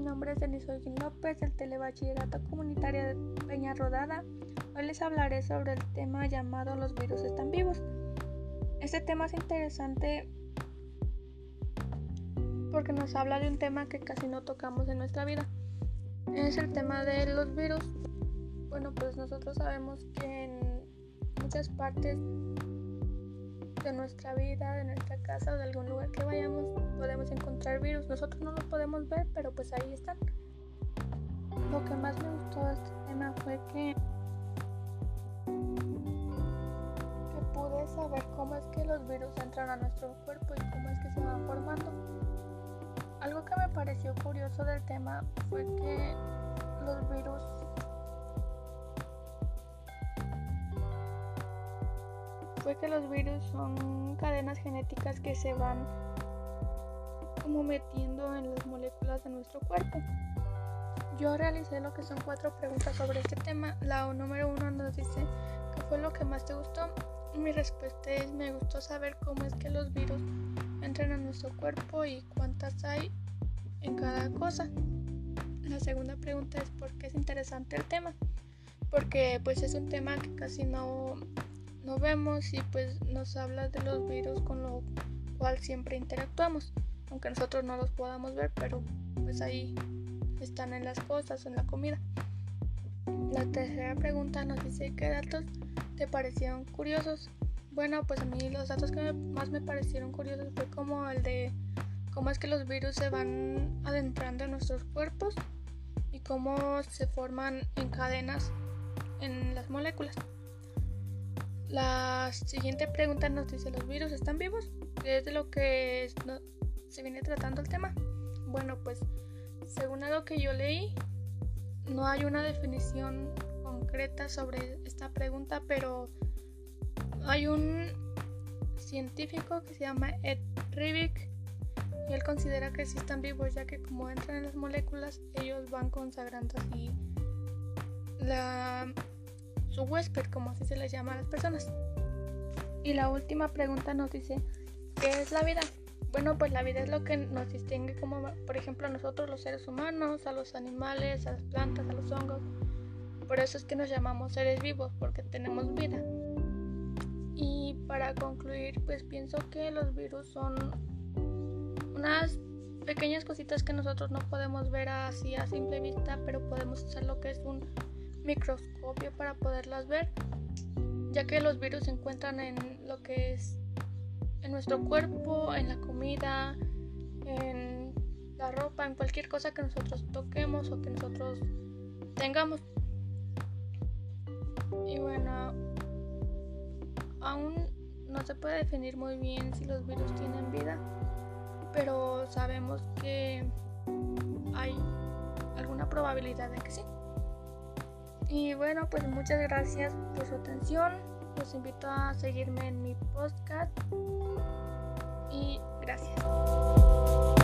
López del Telebachillerato Comunitario de Peña Rodada. Hoy les hablaré sobre el tema llamado Los virus están vivos. Este tema es interesante porque nos habla de un tema que casi no tocamos en nuestra vida. Es el tema de los virus. Bueno, pues nosotros sabemos que en muchas partes de nuestra vida, de nuestra casa o de algún lugar que vayamos, encontrar virus. Nosotros no los podemos ver, pero pues ahí están. Lo que más me gustó de este tema fue que, que pude saber cómo es que los virus entran a nuestro cuerpo y cómo es que se van formando. Algo que me pareció curioso del tema fue que los virus fue que los virus son cadenas genéticas que se van como metiendo en las moléculas de nuestro cuerpo. Yo realicé lo que son cuatro preguntas sobre este tema. La número uno nos dice qué fue lo que más te gustó. Mi respuesta es me gustó saber cómo es que los virus entran a nuestro cuerpo y cuántas hay en cada cosa. La segunda pregunta es por qué es interesante el tema. Porque pues es un tema que casi no no vemos y pues nos habla de los virus con lo cual siempre interactuamos, aunque nosotros no los podamos ver, pero pues ahí están en las cosas, en la comida. La tercera pregunta nos dice qué datos te parecieron curiosos. Bueno, pues a mí los datos que más me parecieron curiosos fue como el de cómo es que los virus se van adentrando en nuestros cuerpos y cómo se forman en cadenas en las moléculas. La siguiente pregunta nos dice, ¿los virus están vivos? ¿Qué es lo que se viene tratando el tema? Bueno, pues según lo que yo leí, no hay una definición concreta sobre esta pregunta, pero hay un científico que se llama Ed Rivik y él considera que sí están vivos ya que como entran en las moléculas ellos van consagrando así la huésped, como así se les llama a las personas. Y la última pregunta nos dice, ¿qué es la vida? Bueno, pues la vida es lo que nos distingue como, por ejemplo, a nosotros los seres humanos, a los animales, a las plantas, a los hongos. Por eso es que nos llamamos seres vivos, porque tenemos vida. Y para concluir, pues pienso que los virus son unas pequeñas cositas que nosotros no podemos ver así a simple vista, pero podemos hacer lo que es un microscopio para poderlas ver, ya que los virus se encuentran en lo que es en nuestro cuerpo, en la comida, en la ropa, en cualquier cosa que nosotros toquemos o que nosotros tengamos. Y bueno, aún no se puede definir muy bien si los virus tienen vida, pero sabemos que hay alguna probabilidad de que sí. Y bueno, pues muchas gracias por su atención. Los invito a seguirme en mi podcast. Y gracias.